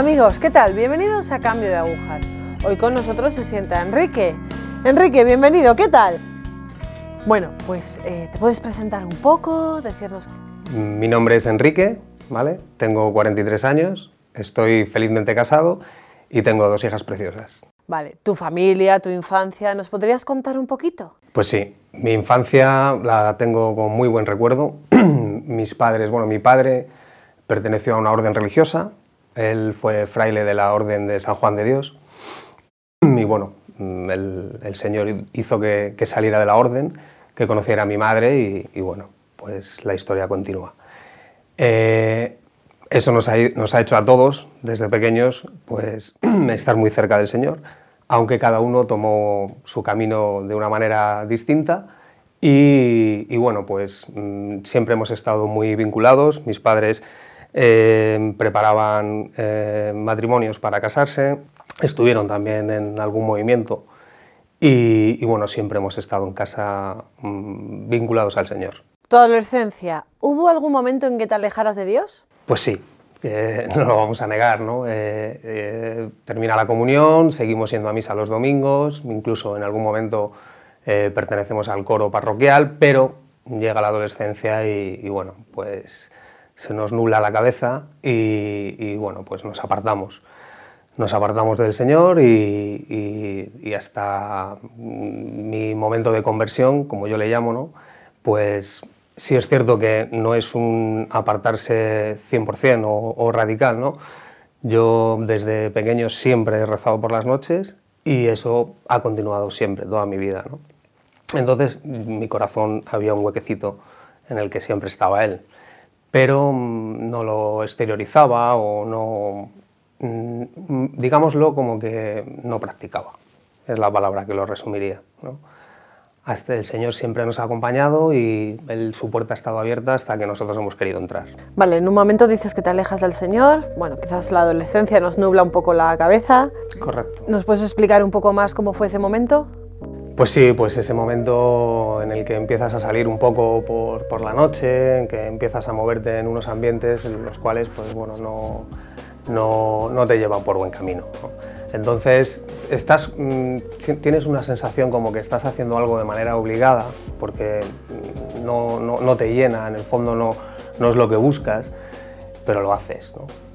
Amigos, ¿qué tal? Bienvenidos a Cambio de Agujas. Hoy con nosotros se sienta Enrique. Enrique, bienvenido, ¿qué tal? Bueno, pues eh, te puedes presentar un poco, decirnos... Mi nombre es Enrique, ¿vale? Tengo 43 años, estoy felizmente casado y tengo dos hijas preciosas. Vale, tu familia, tu infancia, ¿nos podrías contar un poquito? Pues sí, mi infancia la tengo con muy buen recuerdo. Mis padres, bueno, mi padre perteneció a una orden religiosa, él fue fraile de la Orden de San Juan de Dios y bueno, el, Señor hizo que, saliera de la orden, que conociera a mi madre y, bueno, pues la historia continúa. Eh, eso nos ha, hecho a todos, desde pequeños, pues estar muy cerca del Señor, aunque cada uno tomó su camino de una manera distinta. Y, bueno, pues mm, siempre hemos estado muy vinculados. Mis padres eh, preparaban eh, matrimonios para casarse, estuvieron también en algún movimiento y, bueno, siempre hemos estado en casa mm, vinculados al Señor. ¿Tu adolescencia, hubo algún momento en que te alejaras de Dios? Pues sí, no lo vamos a negar, ¿no? Eh, termina la comunión, seguimos yendo a misa los domingos, incluso en algún momento pertenecemos al coro parroquial, pero llega la adolescencia y bueno, pues se nos nubla la cabeza y, bueno, pues nos apartamos. Nos apartamos del Señor y, hasta mi momento de conversión, como yo le llamo, ¿no? pues sí es cierto que no es un apartarse 100% o, o radical. ¿no? Yo desde pequeño siempre he rezado por las noches y eso ha continuado siempre, toda mi vida. ¿no? Entonces mi corazón había un huequecito en el que siempre estaba Él pero mm, no lo exteriorizaba o no, mm, digámoslo como que no practicaba, es la palabra que lo resumiría. Hasta el Señor siempre nos ha acompañado y su puerta ha estado abierta hasta que nosotros hemos querido entrar. Vale, en un momento dices que te alejas del Señor, bueno, quizás la adolescencia nos nubla un poco la cabeza. Correcto. ¿Nos puedes explicar un poco más cómo fue ese momento? Pues sí, pues ese momento en el que empiezas a salir un poco por, la noche, en que empiezas a moverte en unos ambientes en los cuales pues, bueno, no, no, te llevan por buen camino. Entonces estás, mm, tienes una sensación como que estás haciendo algo de manera obligada, porque mm, no, no te llena, en el fondo no, es lo que buscas, pero lo haces.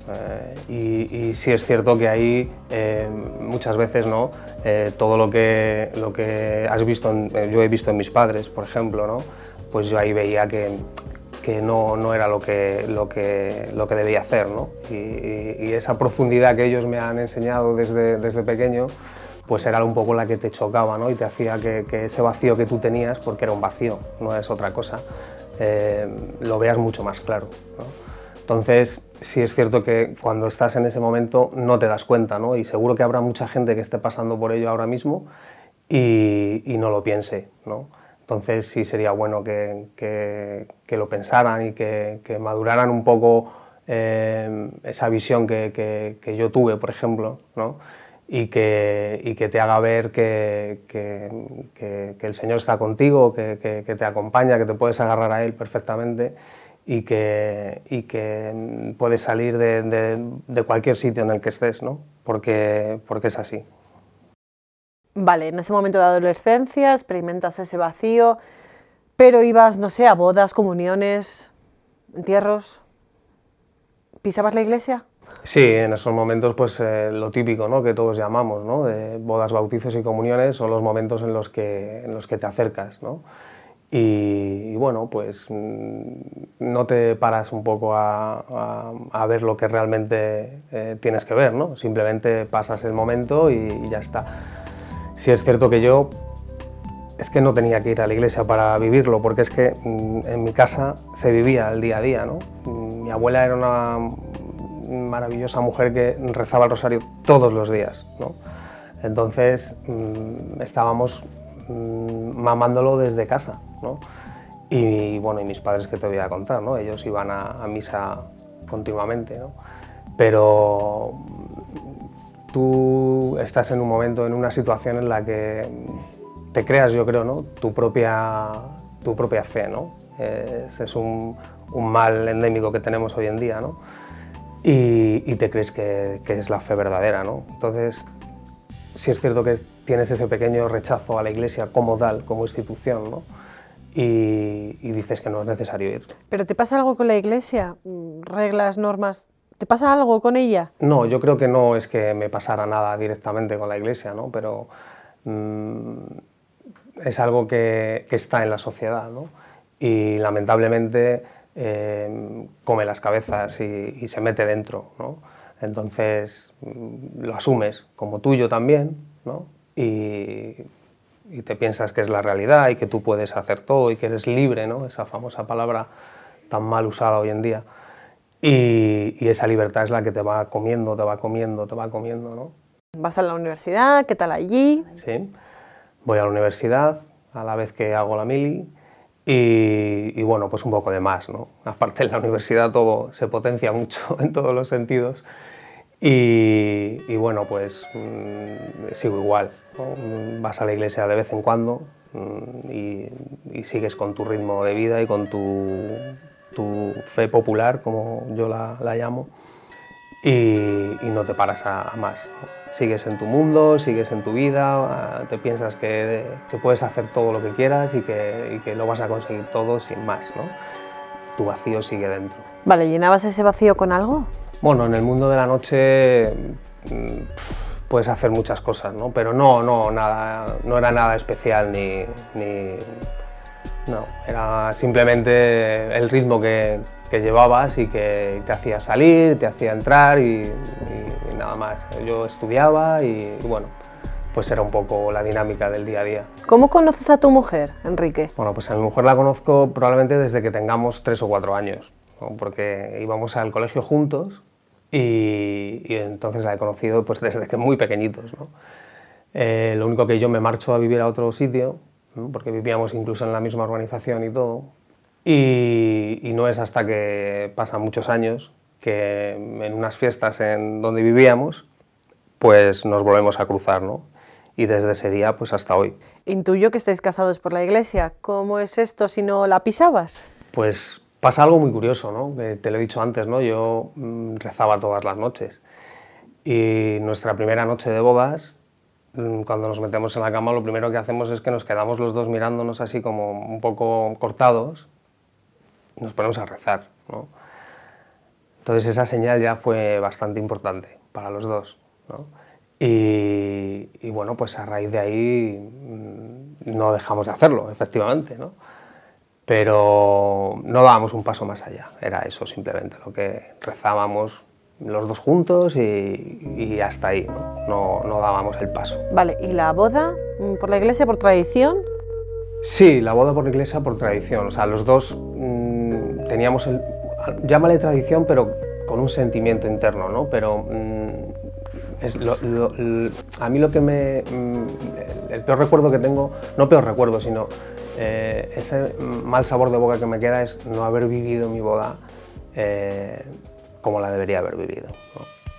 Eh, y, sí es cierto que ahí eh, muchas veces ¿no? Eh, todo lo que, lo que has visto, yo he visto en mis padres, por ejemplo, ¿no? pues yo ahí veía que, que no, no, era lo que, lo, que, lo que debía hacer. ¿no? Y, esa profundidad que ellos me han enseñado desde, desde pequeño, pues era un poco la que te chocaba ¿no? y te hacía que, ese vacío que tú tenías, porque era un vacío, no es otra cosa, lo veas mucho más claro. Entonces, sí es cierto que cuando estás en ese momento no te das cuenta, ¿no? Y seguro que habrá mucha gente que esté pasando por ello ahora mismo y, no lo piense, ¿no? Entonces sí sería bueno que, que, lo pensaran y que, maduraran un poco eh, esa visión que, yo tuve, por ejemplo, ¿no? y, que, y que te haga ver que, el Señor está contigo, que, te acompaña, que te puedes agarrar a Él perfectamente y que, y que puedes salir de, de, cualquier sitio en el que estés, ¿no? porque, porque es así. Vale, en ese momento de adolescencia experimentas ese vacío, pero ibas, no sé, a bodas, comuniones, entierros. ¿Pisabas la iglesia? Sí, en esos momentos, pues eh, lo típico ¿no? que todos llamamos, ¿no? de bodas, bautizos y comuniones, son los momentos en los que, en los que te acercas. ¿no? Y, bueno, pues mm, no te paras un poco a, ver lo que realmente eh, tienes que ver, ¿no? Simplemente pasas el momento y, ya está. Si es cierto que yo es que no tenía que ir a la iglesia para vivirlo, porque es que mm, en mi casa se vivía el día a día, ¿no? Mm, mi abuela era una maravillosa mujer que rezaba el rosario todos los días, ¿no? Entonces estábamos mamándolo desde casa. Y bueno, y mis padres que te voy a contar, ¿no? Ellos iban a, misa continuamente, ¿no? Pero tú estás en un momento, en una situación en la que te creas, yo creo, ¿no? Tu propia, tu propia fe, ¿no? Es, es un, mal endémico que tenemos hoy en día, ¿no? y, te crees que, es la fe verdadera, ¿no? Entonces, sí es cierto que tienes ese pequeño rechazo a la iglesia como tal, como institución, ¿no? Y, y, dices que no es necesario ir. ¿Pero te pasa algo con la iglesia? ¿Reglas, normas? ¿Te pasa algo con ella? No, yo creo que no es que me pasara nada directamente con la iglesia, ¿no? Pero mm, es algo que, que, está en la sociedad, ¿no? Y lamentablemente eh, come las cabezas y, se mete dentro, ¿no? Entonces mm, lo asumes como tuyo también, ¿no? Y, y te piensas que es la realidad y que tú puedes hacer todo y que eres libre, ¿no? Esa famosa palabra tan mal usada hoy en día. Y, esa libertad es la que te va comiendo, te va comiendo, te va comiendo, ¿no? ¿Vas a la universidad? ¿Qué tal allí? Sí, voy a la universidad a la vez que hago la mili y, bueno, pues un poco de más, ¿no? Aparte en la universidad todo se potencia mucho en todos los sentidos y, bueno, pues mm, sigo igual, vas a la iglesia de vez en cuando mm, y, y sigues con tu ritmo de vida y con tu fe popular, como yo la, llamo, y, no te paras a, más. Sigues en tu mundo, sigues en tu vida, te piensas que, puedes hacer todo lo que quieras y que, que, lo vas a conseguir todo sin más. ¿no? Tu vacío sigue dentro. Vale, ¿llenabas ese vacío con algo? Bueno, en el mundo de la noche mm, puedes hacer muchas cosas, ¿no? pero no, no, nada, no era nada especial ni, ni no, era simplemente el ritmo que, llevabas y que te hacía salir, te hacía entrar y, nada más. Yo estudiaba y, bueno, pues era un poco la dinámica del día a día. ¿Cómo conoces a tu mujer, Enrique? Bueno, pues a mi mujer la conozco probablemente desde que tengamos tres o cuatro años, porque íbamos al colegio juntos y, entonces la he conocido pues desde que muy pequeñitos. Eh, lo único que yo me marcho a vivir a otro sitio porque vivíamos incluso en la misma organización y todo. Y, no es hasta que pasan muchos años que en unas fiestas en donde vivíamos, pues nos volvemos a cruzar, ¿no? Y desde ese día, pues hasta hoy. Intuyo que estáis casados por la iglesia. ¿Cómo es esto si no la pisabas? Pues pasa algo muy curioso, ¿no? te lo he dicho antes, ¿no? Yo mm, rezaba todas las noches. Y nuestra primera noche de bodas Mm, cuando nos metemos en la cama lo primero que hacemos es que nos quedamos los dos mirándonos así como un poco cortados y nos ponemos a rezar. ¿no? Entonces esa señal ya fue bastante importante para los dos. ¿no? Y, y, bueno, pues a raíz de ahí mm, no dejamos de hacerlo, efectivamente. ¿no? Pero no dábamos un paso más allá, era eso simplemente, lo que rezábamos los dos juntos y, hasta ahí, ¿no? ¿no? dábamos el paso. Vale, ¿y la boda mm, por la iglesia por tradición? Sí, la boda por la iglesia por tradición, o sea, los dos mm, teníamos el, llámale tradición, pero con un sentimiento interno, ¿no? Pero mm, es a mí lo que me, el peor recuerdo que tengo, no peor recuerdo, sino eh, ese mal sabor de boca que me queda es no haber vivido mi boda. Eh, como la debería haber vivido.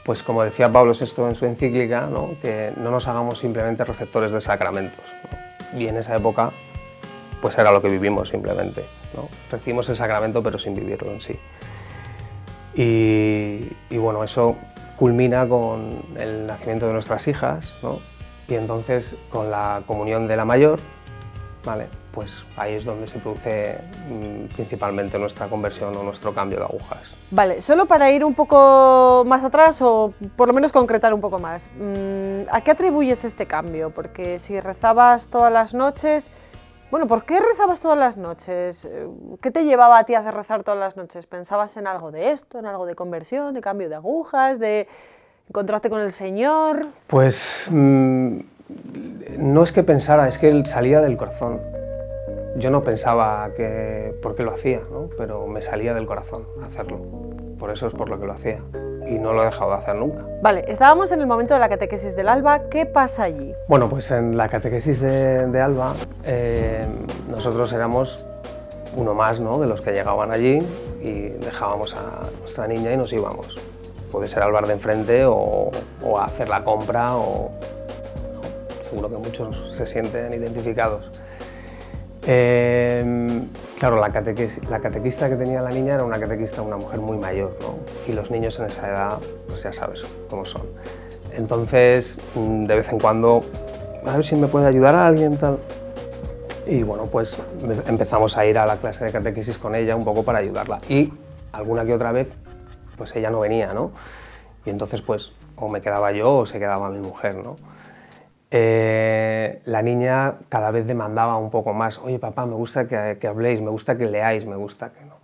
Pues como decía Pablo VI en su encíclica, que no nos hagamos simplemente receptores de sacramentos. Y en esa época, pues era lo que vivimos simplemente. Recibimos el sacramento pero sin vivirlo en sí. Y, bueno, eso culmina con el nacimiento de nuestras hijas, y entonces con la comunión de la mayor, ¿vale? Pues ahí es donde se produce mm, principalmente nuestra conversión o nuestro cambio de agujas. Vale, solo para ir un poco más atrás o por lo menos concretar un poco más, mm, ¿a qué atribuyes este cambio? Porque si rezabas todas las noches, bueno, ¿por qué rezabas todas las noches? ¿Qué te llevaba a ti a hacer rezar todas las noches? ¿Pensabas en algo de esto, en algo de conversión, de cambio de agujas, de encontrarte con el Señor? Pues mm, no es que pensara, es que él salía del corazón yo no pensaba que por qué lo hacía, ¿no? pero me salía del corazón hacerlo. Por eso es por lo que lo hacía. Y no lo he dejado de hacer nunca. Vale, estábamos en el momento de la catequesis del alba. ¿Qué pasa allí? Bueno, pues en la catequesis de, alba eh, nosotros éramos uno más ¿no? de los que llegaban allí y dejábamos a nuestra niña y nos íbamos. Puede ser al bar de enfrente o, o a hacer la compra o seguro que muchos se sienten identificados. Em, claro, la, la, catequista que tenía la niña era una catequista, una mujer muy mayor, ¿no? Y los niños en esa edad, pues ya sabes cómo son. Entonces, mm, de vez en cuando, a ver si me puede ayudar a alguien, tal. Y bueno, pues empezamos a ir a la clase de catequesis con ella un poco para ayudarla. Y alguna que otra vez, pues ella no venía, ¿no? Y entonces, pues, o me quedaba yo o se quedaba mi mujer, ¿no? Eh, la niña cada vez demandaba un poco más, oye papá, me gusta que, habléis, me gusta que leáis, me gusta que no.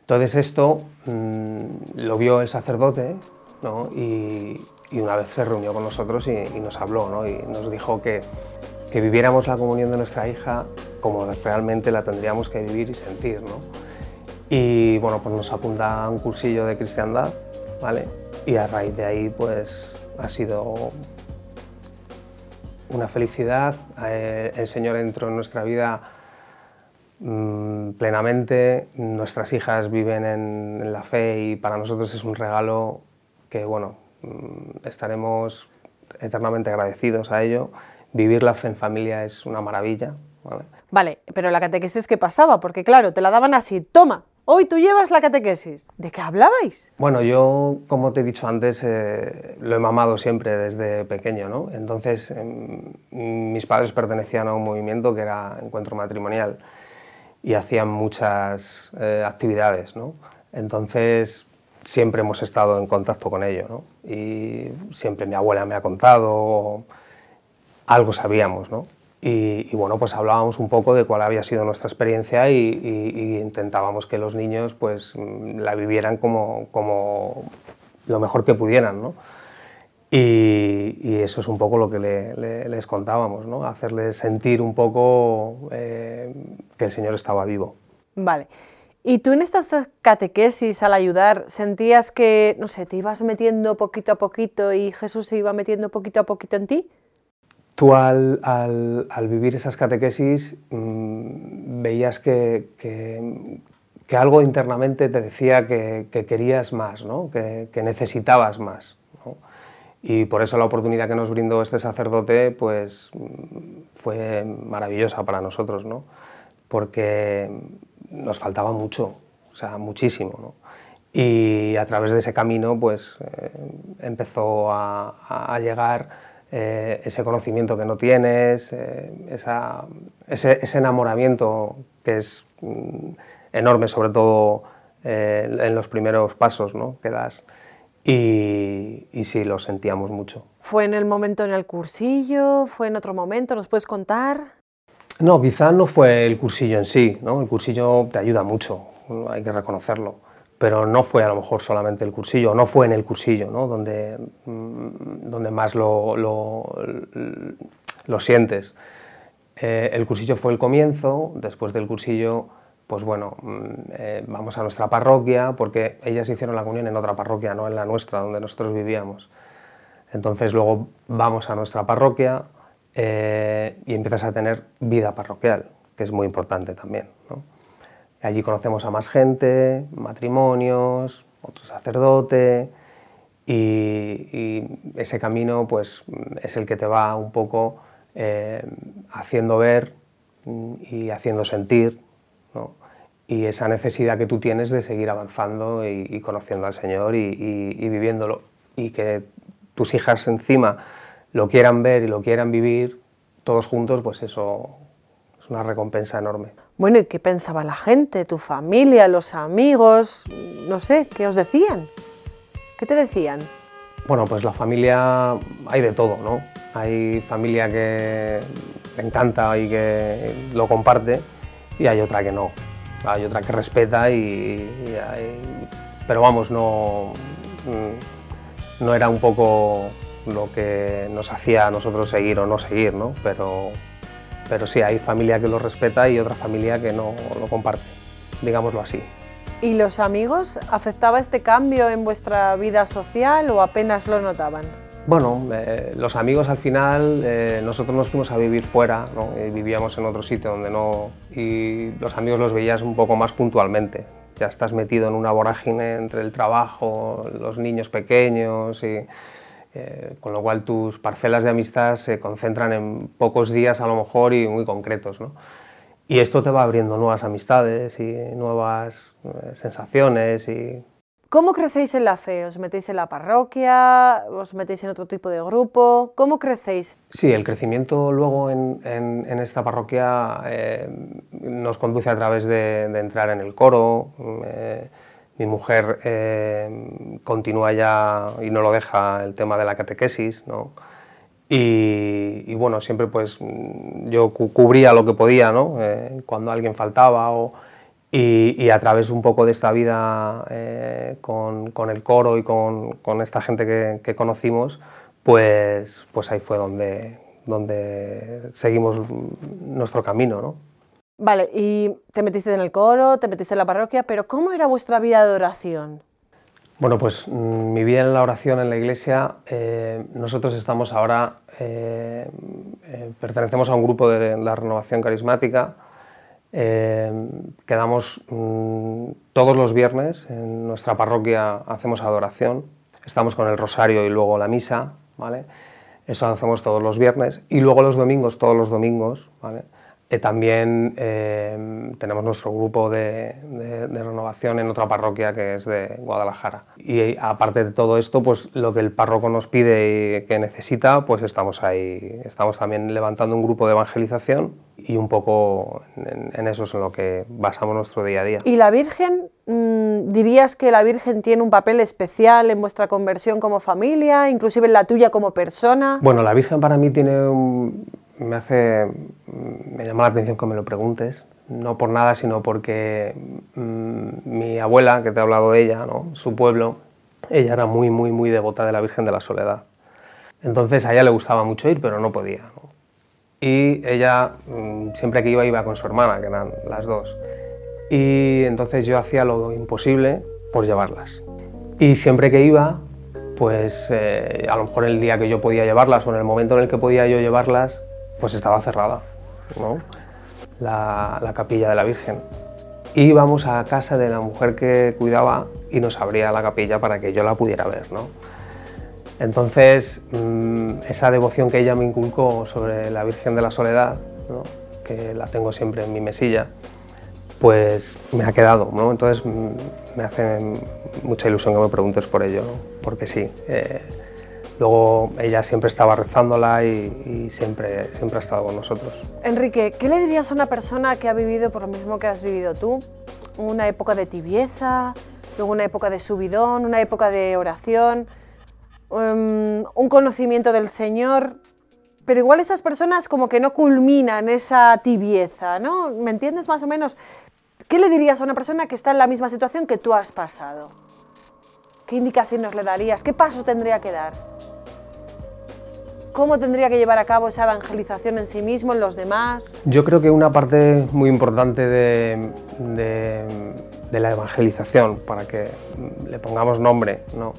Entonces esto mm, lo vio el sacerdote ¿no? y, una vez se reunió con nosotros y, nos habló ¿no? y nos dijo que, que, viviéramos la comunión de nuestra hija como realmente la tendríamos que vivir y sentir. ¿no? Y bueno, pues nos apunta a un cursillo de cristiandad ¿vale? y a raíz de ahí pues ha sido una felicidad. Eh, el Señor entró en nuestra vida mm, plenamente. Nuestras hijas viven en, la fe y para nosotros es un regalo que, bueno, mm, estaremos eternamente agradecidos a ello. Vivir la fe en familia es una maravilla. Vale, vale pero la catequesis, ¿qué pasaba? Porque claro, te la daban así, toma, Hoy tú llevas la catequesis. ¿De qué hablabais? Bueno, yo, como te he dicho antes, eh, lo he mamado siempre desde pequeño, ¿no? Entonces, em, mis padres pertenecían a un movimiento que era Encuentro Matrimonial y hacían muchas eh, actividades, ¿no? Entonces, siempre hemos estado en contacto con ello, ¿no? Y siempre mi abuela me ha contado, algo sabíamos, ¿no? Y, bueno, pues hablábamos un poco de cuál había sido nuestra experiencia y, intentábamos que los niños pues mm, la vivieran como, como lo mejor que pudieran, ¿no? Y, eso es un poco lo que les contábamos, ¿no? Hacerles sentir un poco eh, que el Señor estaba vivo. Vale. ¿Y tú en estas catequesis al ayudar sentías que, no sé, te ibas metiendo poquito a poquito y Jesús se iba metiendo poquito a poquito en ti? Tú al, vivir esas catequesis mm, veías que, algo internamente te decía que, querías más, que, necesitabas más. Y por eso la oportunidad que nos brindó este sacerdote pues, mm, fue maravillosa para nosotros, ¿no? porque nos faltaba mucho, o sea, muchísimo. Y a través de ese camino pues, eh, empezó a llegar eh, ese conocimiento que no tienes, eh, ese, enamoramiento que es mm, enorme, sobre todo eh, en los primeros pasos ¿no? que das. Y, y, sí, lo sentíamos mucho. ¿Fue en el momento en el cursillo? ¿Fue en otro momento? ¿Nos puedes contar? No, quizás no fue el cursillo en sí, ¿no? El cursillo te ayuda mucho, hay que reconocerlo pero no fue a lo mejor solamente el cursillo, no fue en el cursillo ¿no? donde, mm, donde más lo, lo, sientes. Eh, el cursillo fue el comienzo, después del cursillo, pues bueno, mm, eh, vamos a nuestra parroquia, porque ellas hicieron la comunión en otra parroquia, no en la nuestra, donde nosotros vivíamos. Entonces luego vamos a nuestra parroquia eh, y empiezas a tener vida parroquial, que es muy importante también. Allí conocemos a más gente, matrimonios, otro sacerdote y, ese camino pues, es el que te va un poco eh, haciendo ver y haciendo sentir y esa necesidad que tú tienes de seguir avanzando y, conociendo al Señor y, viviéndolo y que tus hijas encima lo quieran ver y lo quieran vivir todos juntos, pues eso es una recompensa enorme. Bueno, ¿y qué pensaba la gente, tu familia, los amigos? No sé, ¿qué os decían? ¿Qué te decían? Bueno, pues la familia hay de todo, ¿no? Hay familia que encanta y que lo comparte y hay otra que no. Hay otra que respeta y, pero vamos, no, mm, no era un poco lo que nos hacía a nosotros seguir o no seguir, ¿no? Pero pero sí, hay familia que lo respeta y otra familia que no lo comparte, digámoslo así. ¿Y los amigos? ¿Afectaba este cambio en vuestra vida social o apenas lo notaban? Bueno, eh, los amigos al final, eh, nosotros nos fuimos a vivir fuera, ¿no? vivíamos en otro sitio donde no... y los amigos los veías un poco más puntualmente. Ya estás metido en una vorágine entre el trabajo, los niños pequeños y eh, con lo cual tus parcelas de amistad se concentran en pocos días a lo mejor y muy concretos. ¿no? y esto te va abriendo nuevas amistades y nuevas eh, sensaciones y ¿Cómo crecéis en la fe? ¿Os metéis en la parroquia? ¿Os metéis en otro tipo de grupo? ¿Cómo crecéis? Sí, el crecimiento luego en, esta parroquia eh, nos conduce a través de, entrar en el coro. Eh, mi mujer eh, continúa ya y no lo deja el tema de la catequesis, ¿no? Y, bueno, siempre pues yo cubría lo que podía, ¿no? cuando alguien faltaba o y, a través un poco de esta vida eh, con, el coro y con, esta gente que, conocimos, pues, pues ahí fue donde, donde seguimos nuestro camino. ¿no? Vale, y te metiste en el coro, te metiste en la parroquia, pero ¿cómo era vuestra vida de oración? Bueno, pues mm, mi vida en la oración en la iglesia, eh, nosotros estamos ahora, eh, pertenecemos a un grupo de la renovación carismática, eh, quedamos mm, todos los viernes en nuestra parroquia, hacemos adoración, estamos con el rosario y luego la misa, ¿vale? Eso hacemos todos los viernes y luego los domingos, todos los domingos, ¿vale? Eh, también eh, tenemos nuestro grupo de, renovación en otra parroquia que es de Guadalajara. Y aparte de todo esto, pues lo que el párroco nos pide y que necesita, pues estamos ahí. Estamos también levantando un grupo de evangelización y un poco en, eso es en lo que basamos nuestro día a día. ¿Y la Virgen, mm, dirías que la Virgen tiene un papel especial en vuestra conversión como familia, inclusive en la tuya como persona? Bueno, la Virgen para mí tiene un me hace, me llama la atención que me lo preguntes, no por nada, sino porque mm, mi abuela, que te he hablado de ella, ¿no? su pueblo, ella era muy, muy, muy devota de la Virgen de la Soledad. Entonces a ella le gustaba mucho ir, pero no podía. Y ella, mm, siempre que iba, iba con su hermana, que eran las dos. Y entonces yo hacía lo imposible por llevarlas. Y siempre que iba, pues eh, a lo mejor el día que yo podía llevarlas o en el momento en el que podía yo llevarlas, pues estaba cerrada, ¿no? la, capilla de la Virgen. Íbamos a casa de la mujer que cuidaba y nos abría la capilla para que yo la pudiera ver. ¿no? Entonces, mm, esa devoción que ella me inculcó sobre la Virgen de la Soledad, que la tengo siempre en mi mesilla, pues me ha quedado. ¿no? Entonces, mm, me hace mucha ilusión que me preguntes por ello, porque sí. Eh, Luego ella siempre estaba rezándola y, siempre, siempre ha estado con nosotros. Enrique, ¿qué le dirías a una persona que ha vivido por lo mismo que has vivido tú? Una época de tibieza, luego una época de subidón, una época de oración, em, un conocimiento del Señor, pero igual esas personas como que no culminan esa tibieza, ¿no? ¿Me entiendes más o menos? ¿Qué le dirías a una persona que está en la misma situación que tú has pasado? ¿Qué indicaciones le darías? ¿Qué pasos tendría que dar? ¿Cómo tendría que llevar a cabo esa evangelización en sí mismo, en los demás? Yo creo que una parte muy importante de, la evangelización, para que le pongamos nombre, ¿no?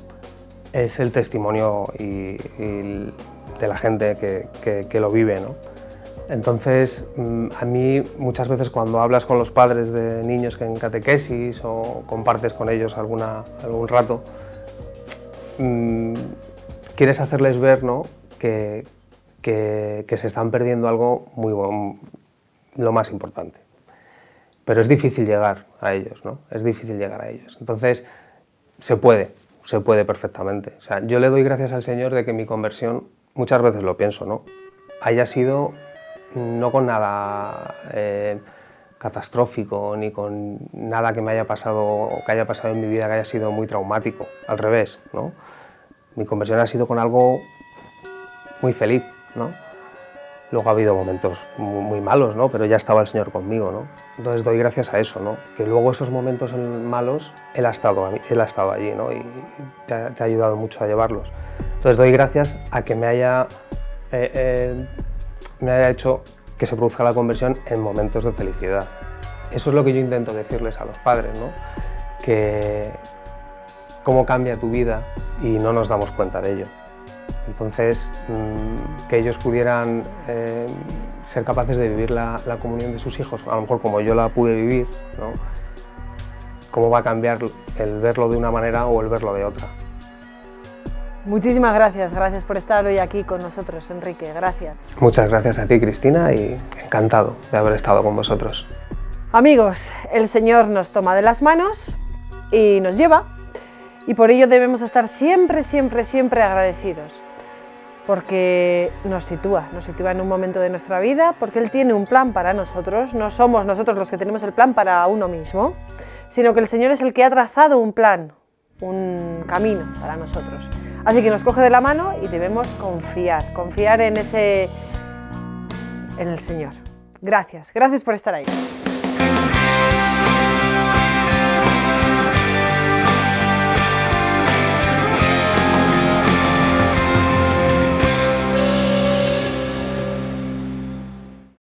es el testimonio y, de la gente que, lo vive. ¿no? Entonces, mm, a mí muchas veces cuando hablas con los padres de niños que en catequesis o compartes con ellos alguna, algún rato, mm, quieres hacerles ver ¿no? Que, se están perdiendo algo muy lo más importante. Pero es difícil llegar a ellos, ¿no? Es difícil llegar a ellos. Entonces, se puede, se puede perfectamente. O sea, yo le doy gracias al Señor de que mi conversión, muchas veces lo pienso, ¿no? Haya sido no con nada eh, catastrófico, ni con nada que me haya pasado o que haya pasado en mi vida que haya sido muy traumático. Al revés, ¿no? Mi conversión ha sido con algo muy feliz, ¿no? Luego ha habido momentos muy malos, ¿no? Pero ya estaba el Señor conmigo, ¿no? Entonces doy gracias a eso, ¿no? Que luego esos momentos malos, Él ha estado, él ha estado allí, ¿no? Y te ha, ayudado mucho a llevarlos. Entonces doy gracias a que me haya, eh, eh, me haya hecho que se produzca la conversión en momentos de felicidad. Eso es lo que yo intento decirles a los padres, ¿no? Que cómo cambia tu vida y no nos damos cuenta de ello. Entonces, mm, que ellos pudieran eh, ser capaces de vivir la, comunión de sus hijos, a lo mejor como yo la pude vivir, ¿no? ¿cómo va a cambiar el verlo de una manera o el verlo de otra? Muchísimas gracias, gracias por estar hoy aquí con nosotros, Enrique, gracias. Muchas gracias a ti, Cristina, y encantado de haber estado con vosotros. Amigos, el Señor nos toma de las manos y nos lleva, y por ello debemos estar siempre, siempre, siempre agradecidos, porque nos sitúa, nos sitúa en un momento de nuestra vida, porque Él tiene un plan para nosotros, no somos nosotros los que tenemos el plan para uno mismo, sino que el Señor es el que ha trazado un plan, un camino para nosotros. Así que nos coge de la mano y debemos confiar, confiar en ese en el Señor. Gracias, gracias por estar ahí.